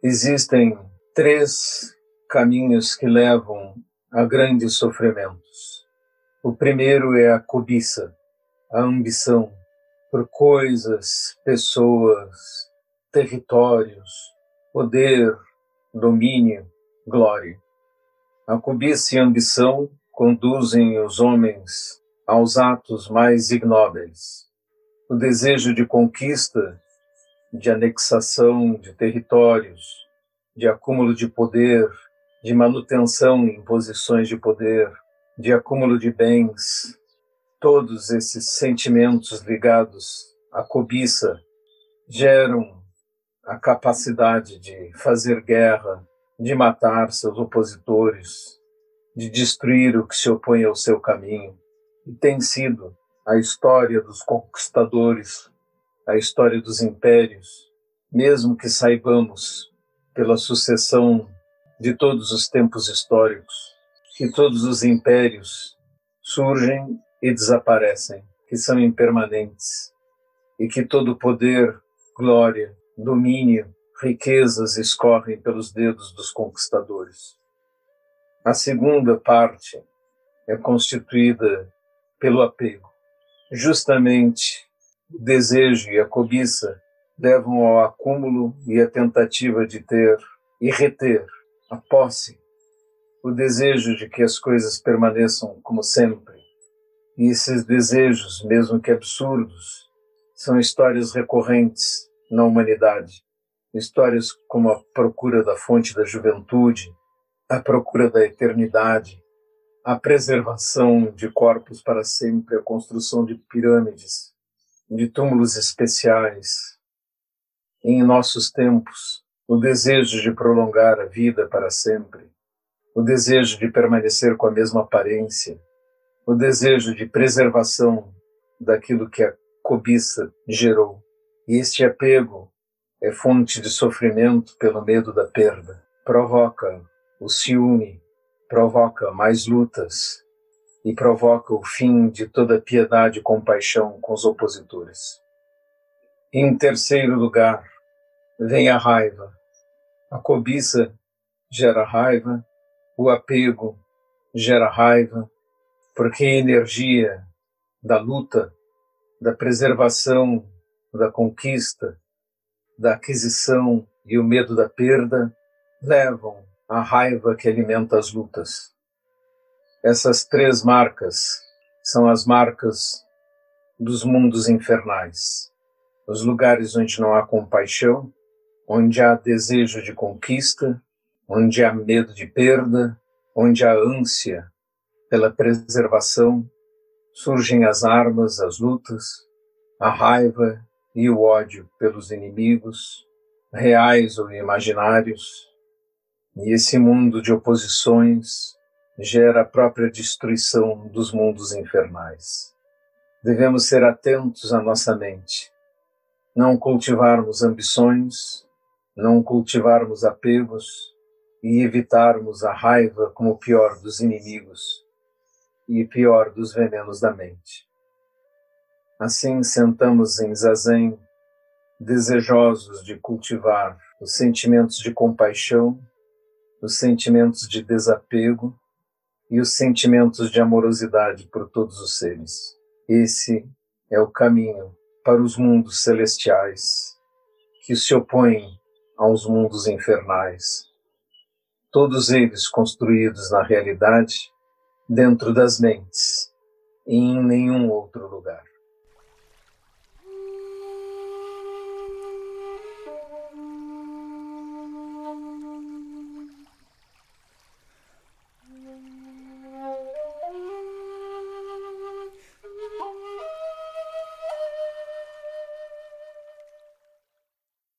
Existem três caminhos que levam a grandes sofrimentos. O primeiro é a cobiça, a ambição por coisas, pessoas, territórios, poder, domínio, glória. A cobiça e a ambição conduzem os homens aos atos mais ignóbeis. O desejo de conquista de anexação de territórios, de acúmulo de poder, de manutenção em posições de poder, de acúmulo de bens, todos esses sentimentos ligados à cobiça geram a capacidade de fazer guerra, de matar seus opositores, de destruir o que se opõe ao seu caminho. E tem sido a história dos conquistadores a história dos impérios, mesmo que saibamos, pela sucessão de todos os tempos históricos, que todos os impérios surgem e desaparecem, que são impermanentes, e que todo poder, glória, domínio, riquezas escorrem pelos dedos dos conquistadores. A segunda parte é constituída pelo apego, justamente o desejo e a cobiça levam ao acúmulo e à tentativa de ter e reter a posse, o desejo de que as coisas permaneçam como sempre. E esses desejos, mesmo que absurdos, são histórias recorrentes na humanidade. Histórias como a procura da fonte da juventude, a procura da eternidade, a preservação de corpos para sempre, a construção de pirâmides, de túmulos especiais. Em nossos tempos, o desejo de prolongar a vida para sempre, o desejo de permanecer com a mesma aparência, o desejo de preservação daquilo que a cobiça gerou. E este apego é fonte de sofrimento pelo medo da perda, provoca o ciúme, provoca mais lutas, e provoca o fim de toda piedade e compaixão com os opositores. Em terceiro lugar, vem a raiva. A cobiça gera raiva, o apego gera raiva, porque a energia da luta, da preservação, da conquista, da aquisição e o medo da perda levam à raiva que alimenta as lutas. Essas três marcas são as marcas dos mundos infernais, os lugares onde não há compaixão, onde há desejo de conquista, onde há medo de perda, onde há ânsia pela preservação, surgem as armas, as lutas, a raiva e o ódio pelos inimigos, reais ou imaginários. E esse mundo de oposições, gera a própria destruição dos mundos infernais. Devemos ser atentos à nossa mente, não cultivarmos ambições, não cultivarmos apegos e evitarmos a raiva como o pior dos inimigos e pior dos venenos da mente. Assim sentamos em zazen, desejosos de cultivar os sentimentos de compaixão, os sentimentos de desapego e os sentimentos de amorosidade por todos os seres. Esse é o caminho para os mundos celestiais que se opõem aos mundos infernais. Todos eles construídos na realidade, dentro das mentes, e em nenhum outro lugar.